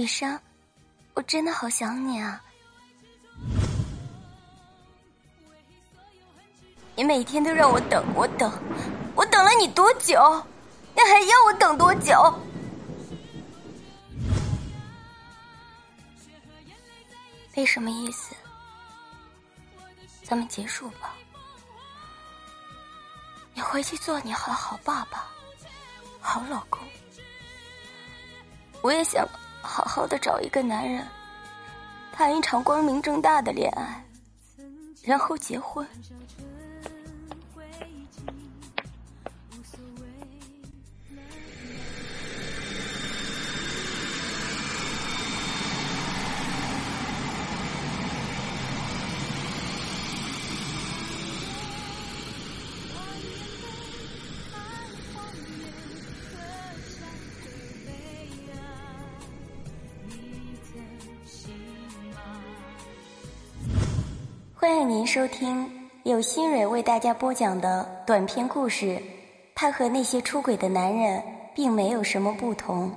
雨生，我真的好想你啊！你每天都让我等，我等，我等了你多久？你还要我等多久？没什么意思，咱们结束吧。你回去做你好好爸爸，好老公。我也想好好的找一个男人，谈一场光明正大的恋爱，然后结婚。您收听由新蕊为大家播讲的短篇故事《他和那些出轨的男人并没有什么不同》。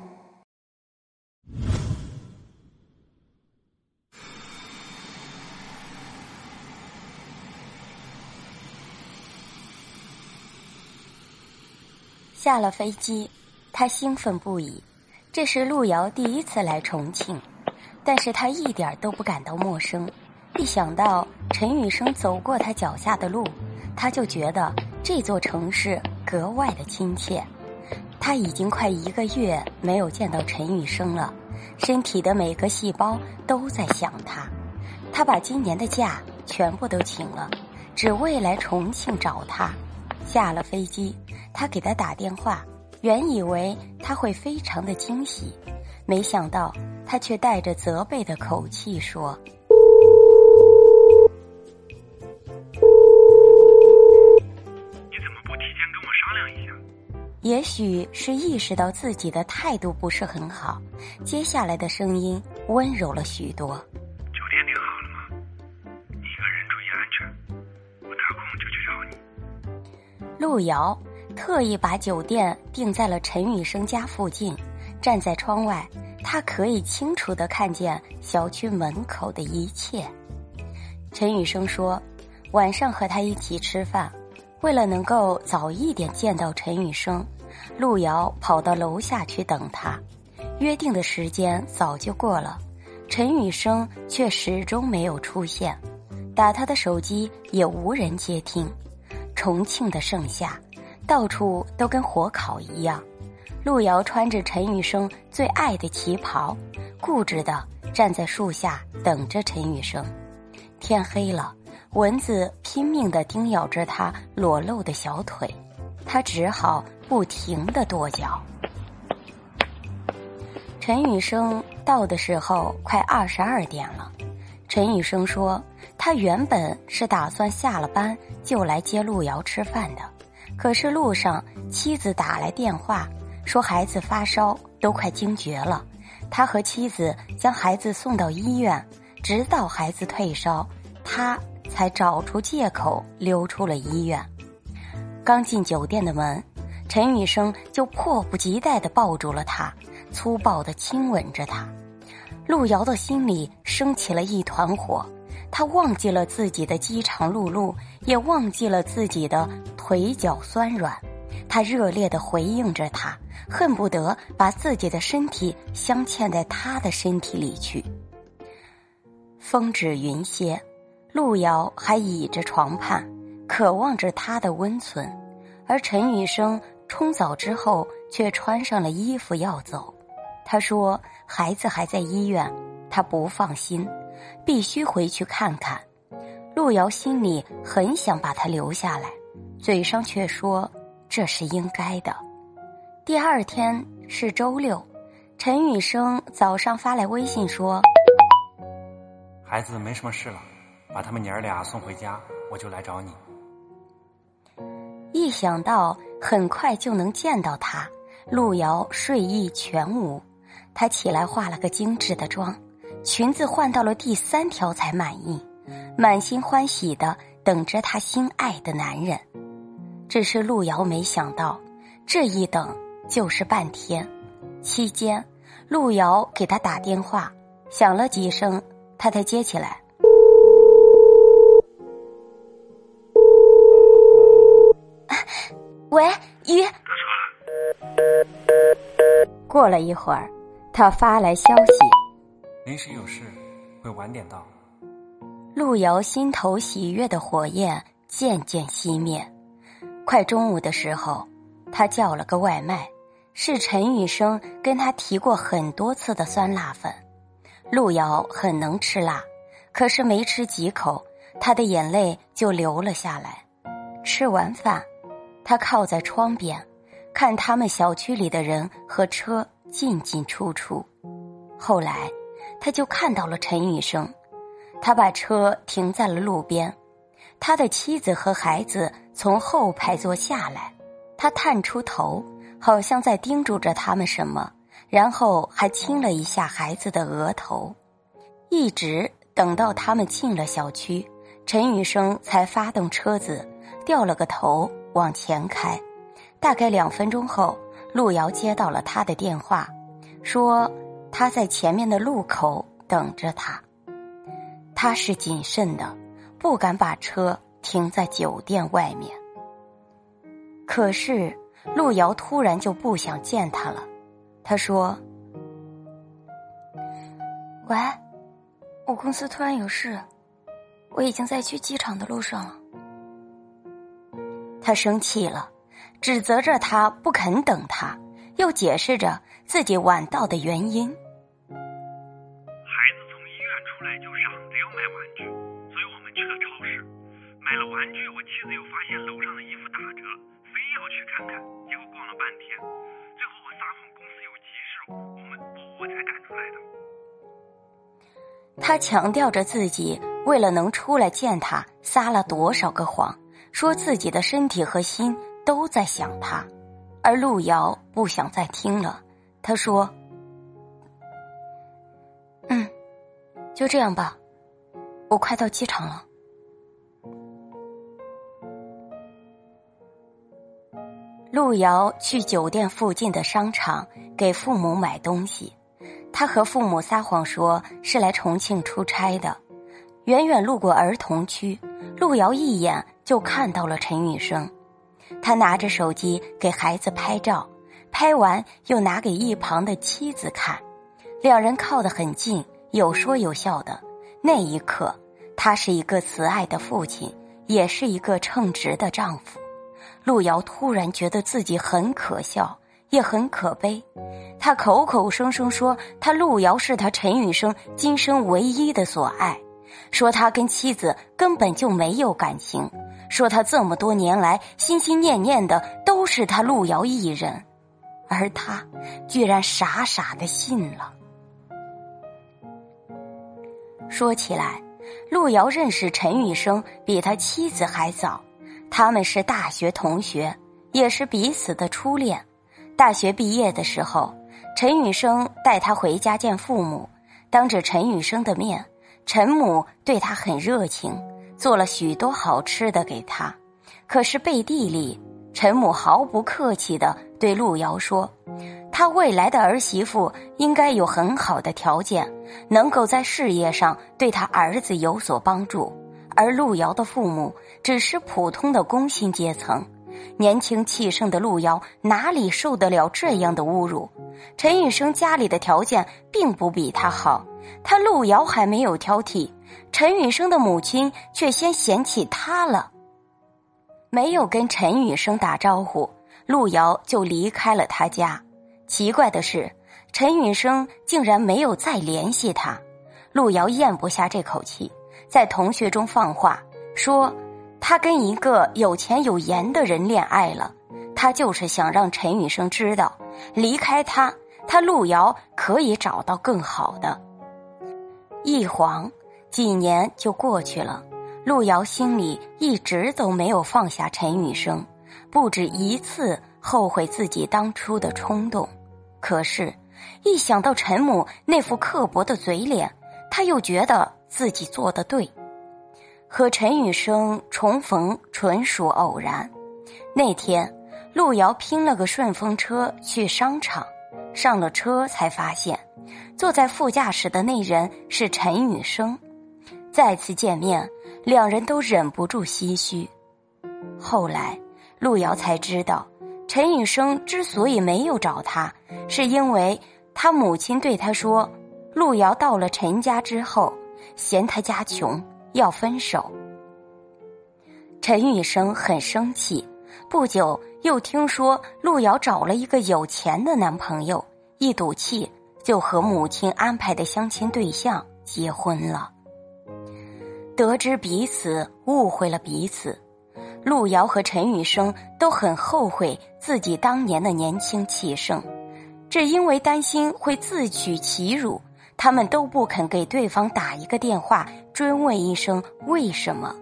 下了飞机，他兴奋不已。这是路遥第一次来重庆，但是他一点都不感到陌生。一想到陈雨生走过他脚下的路，他就觉得这座城市格外的亲切。他已经快一个月没有见到陈雨生了，身体的每个细胞都在想他。他把今年的假全部都请了，只为来重庆找他。下了飞机，他给他打电话，原以为他会非常的惊喜，没想到他却带着责备的口气说。也许是意识到自己的态度不是很好，接下来的声音温柔了许多。酒店订好了吗？你一个人注意安全，我打空就去找你。路遥特意把酒店定在了陈雨生家附近，站在窗外，他可以清楚的看见小区门口的一切。陈雨生说，晚上和他一起吃饭。为了能够早一点见到陈雨生，路遥跑到楼下去等他。约定的时间早就过了，陈雨生却始终没有出现，打他的手机也无人接听。重庆的盛夏，到处都跟火烤一样。路遥穿着陈雨生最爱的旗袍，固执地站在树下等着陈雨生。天黑了。蚊子拼命的叮咬着他裸露的小腿，他只好不停的跺脚。陈雨生到的时候快二十二点了。陈雨生说，他原本是打算下了班就来接路遥吃饭的，可是路上妻子打来电话说孩子发烧，都快惊厥了。他和妻子将孩子送到医院，直到孩子退烧，他。才找出借口溜出了医院。刚进酒店的门，陈雨生就迫不及待地抱住了他，粗暴地亲吻着他。路遥的心里升起了一团火，他忘记了自己的饥肠辘辘，也忘记了自己的腿脚酸软。他热烈地回应着他，恨不得把自己的身体镶嵌在他的身体里去。风止云歇。路遥还倚着床畔，渴望着他的温存，而陈雨生冲澡之后却穿上了衣服要走。他说：“孩子还在医院，他不放心，必须回去看看。”路遥心里很想把他留下来，嘴上却说这是应该的。第二天是周六，陈雨生早上发来微信说：“孩子没什么事了。”把他们娘儿俩送回家，我就来找你。一想到很快就能见到他，路遥睡意全无。他起来化了个精致的妆，裙子换到了第三条才满意，满心欢喜的等着他心爱的男人。只是路遥没想到，这一等就是半天。期间，路遥给他打电话，响了几声，他才接起来。喂，鱼。过了一会儿，他发来消息：临时有事，会晚点到。路遥心头喜悦的火焰渐渐熄灭。快中午的时候，他叫了个外卖，是陈雨生跟他提过很多次的酸辣粉。路遥很能吃辣，可是没吃几口，他的眼泪就流了下来。吃完饭。他靠在窗边，看他们小区里的人和车进进出出。后来，他就看到了陈雨生，他把车停在了路边，他的妻子和孩子从后排座下来，他探出头，好像在叮嘱着他们什么，然后还亲了一下孩子的额头。一直等到他们进了小区，陈雨生才发动车子，掉了个头。往前开，大概两分钟后，路遥接到了他的电话，说他在前面的路口等着他。他是谨慎的，不敢把车停在酒店外面。可是路遥突然就不想见他了，他说：“喂，我公司突然有事，我已经在去机场的路上了。”他生气了，指责着他不肯等他，又解释着自己晚到的原因。孩子从医院出来就嚷着要买玩具，所以我们去了超市，买了玩具。我妻子又发现楼上的衣服打折，非要去看看。结果逛了半天，最后我撒谎公司有急事，我们我才赶出来的。他强调着自己为了能出来见他，撒了多少个谎。说自己的身体和心都在想他，而路遥不想再听了。他说：“嗯，就这样吧，我快到机场了。”路遥去酒店附近的商场给父母买东西，他和父母撒谎说是来重庆出差的。远远路过儿童区，路遥一眼。就看到了陈雨生，他拿着手机给孩子拍照，拍完又拿给一旁的妻子看，两人靠得很近，有说有笑的。那一刻，他是一个慈爱的父亲，也是一个称职的丈夫。路遥突然觉得自己很可笑，也很可悲。他口口声声说他路遥是他陈雨生今生唯一的所爱，说他跟妻子根本就没有感情。说他这么多年来心心念念的都是他路遥一人，而他居然傻傻的信了。说起来，路遥认识陈雨生比他妻子还早，他们是大学同学，也是彼此的初恋。大学毕业的时候，陈雨生带他回家见父母，当着陈雨生的面，陈母对他很热情。做了许多好吃的给他，可是背地里，陈母毫不客气的对路遥说：“他未来的儿媳妇应该有很好的条件，能够在事业上对他儿子有所帮助。而路遥的父母只是普通的工薪阶层，年轻气盛的路遥哪里受得了这样的侮辱？陈玉生家里的条件并不比他好，他路遥还没有挑剔。”陈雨生的母亲却先嫌弃他了，没有跟陈雨生打招呼，路遥就离开了他家。奇怪的是，陈雨生竟然没有再联系他。路遥咽不下这口气，在同学中放话说，他跟一个有钱有颜的人恋爱了。他就是想让陈雨生知道，离开他，他路遥可以找到更好的。一晃。几年就过去了，路遥心里一直都没有放下陈雨生，不止一次后悔自己当初的冲动。可是，一想到陈母那副刻薄的嘴脸，他又觉得自己做的对。和陈雨生重逢纯属偶然。那天，路遥拼了个顺风车去商场，上了车才发现，坐在副驾驶的那人是陈雨生。再次见面，两人都忍不住唏嘘。后来，路遥才知道，陈雨生之所以没有找他，是因为他母亲对他说：“路遥到了陈家之后，嫌他家穷，要分手。”陈雨生很生气。不久，又听说路遥找了一个有钱的男朋友，一赌气就和母亲安排的相亲对象结婚了。得知彼此误会了彼此，路遥和陈雨生都很后悔自己当年的年轻气盛，只因为担心会自取其辱，他们都不肯给对方打一个电话，追问一声为什么。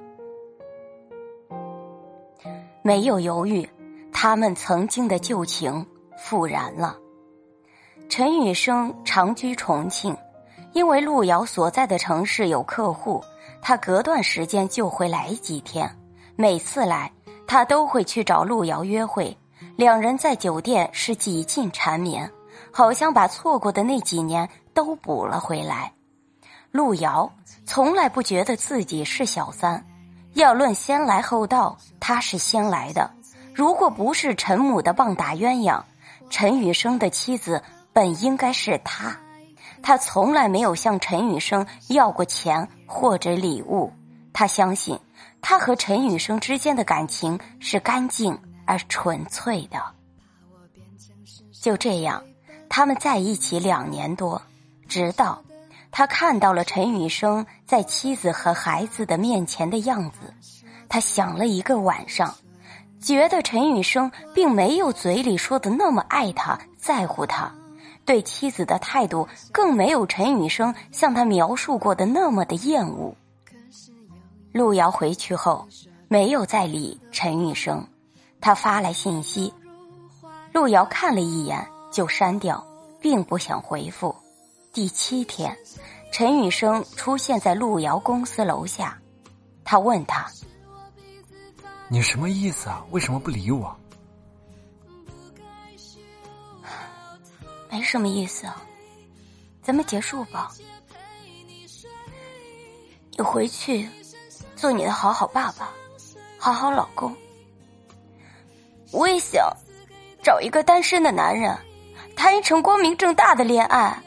没有犹豫，他们曾经的旧情复燃了。陈雨生长居重庆，因为路遥所在的城市有客户，他隔段时间就会来几天。每次来，他都会去找路遥约会，两人在酒店是几近缠绵，好像把错过的那几年都补了回来。路遥从来不觉得自己是小三。要论先来后到，他是先来的。如果不是陈母的棒打鸳鸯，陈雨生的妻子本应该是他。他从来没有向陈雨生要过钱或者礼物。他相信，他和陈雨生之间的感情是干净而纯粹的。就这样，他们在一起两年多，直到。他看到了陈雨生在妻子和孩子的面前的样子，他想了一个晚上，觉得陈雨生并没有嘴里说的那么爱他、在乎他，对妻子的态度更没有陈雨生向他描述过的那么的厌恶。路遥回去后没有再理陈雨生，他发来信息，路遥看了一眼就删掉，并不想回复。第七天，陈雨生出现在路遥公司楼下。他问他：“你什么意思啊？为什么不理我？”没什么意思，咱们结束吧。你回去做你的好好爸爸，好好老公。我也想找一个单身的男人，谈一场光明正大的恋爱。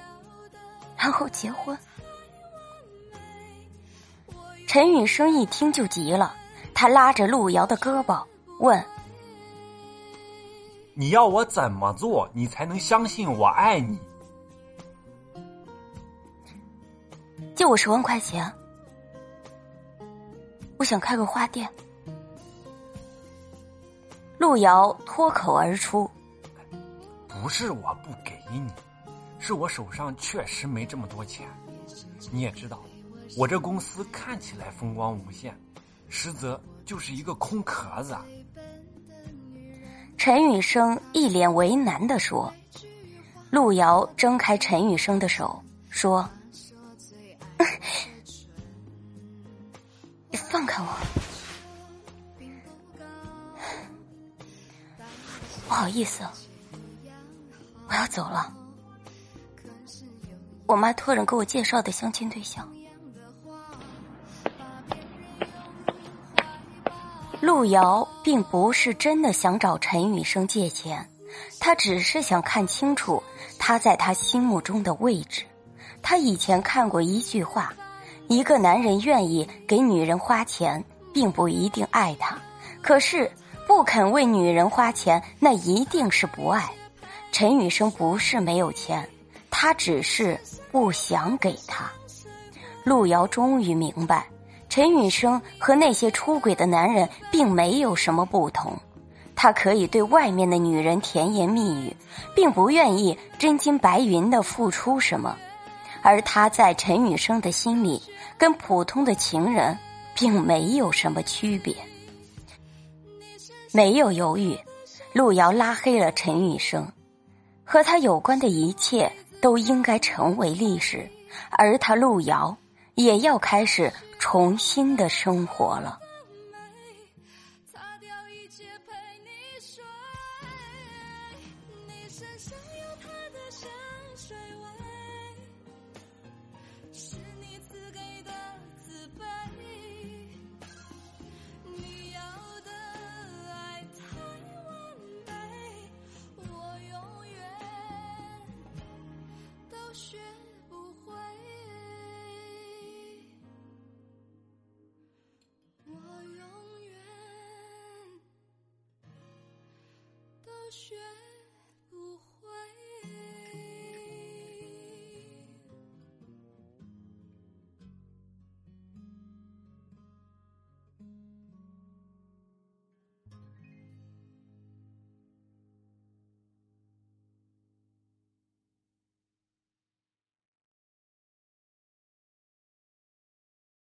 然后结婚。陈雨生一听就急了，他拉着路遥的胳膊问：“你要我怎么做，你才能相信我爱你？”借我十万块钱，我想开个花店。路遥脱口而出：“不是我不给你。”是我手上确实没这么多钱，你也知道，我这公司看起来风光无限，实则就是一个空壳子。陈雨生一脸为难的说：“路遥挣开陈雨生的手，说：‘你放开我，不好意思，我要走了。’”我妈托人给我介绍的相亲对象，路遥并不是真的想找陈雨生借钱，他只是想看清楚他在他心目中的位置。他以前看过一句话：一个男人愿意给女人花钱，并不一定爱她；可是不肯为女人花钱，那一定是不爱。陈雨生不是没有钱。他只是不想给他。路遥终于明白，陈雨生和那些出轨的男人并没有什么不同。他可以对外面的女人甜言蜜语，并不愿意真金白银的付出什么。而他在陈雨生的心里，跟普通的情人并没有什么区别。没有犹豫，路遥拉黑了陈雨生，和他有关的一切。都应该成为历史，而他路遥也要开始重新的生活了。雪。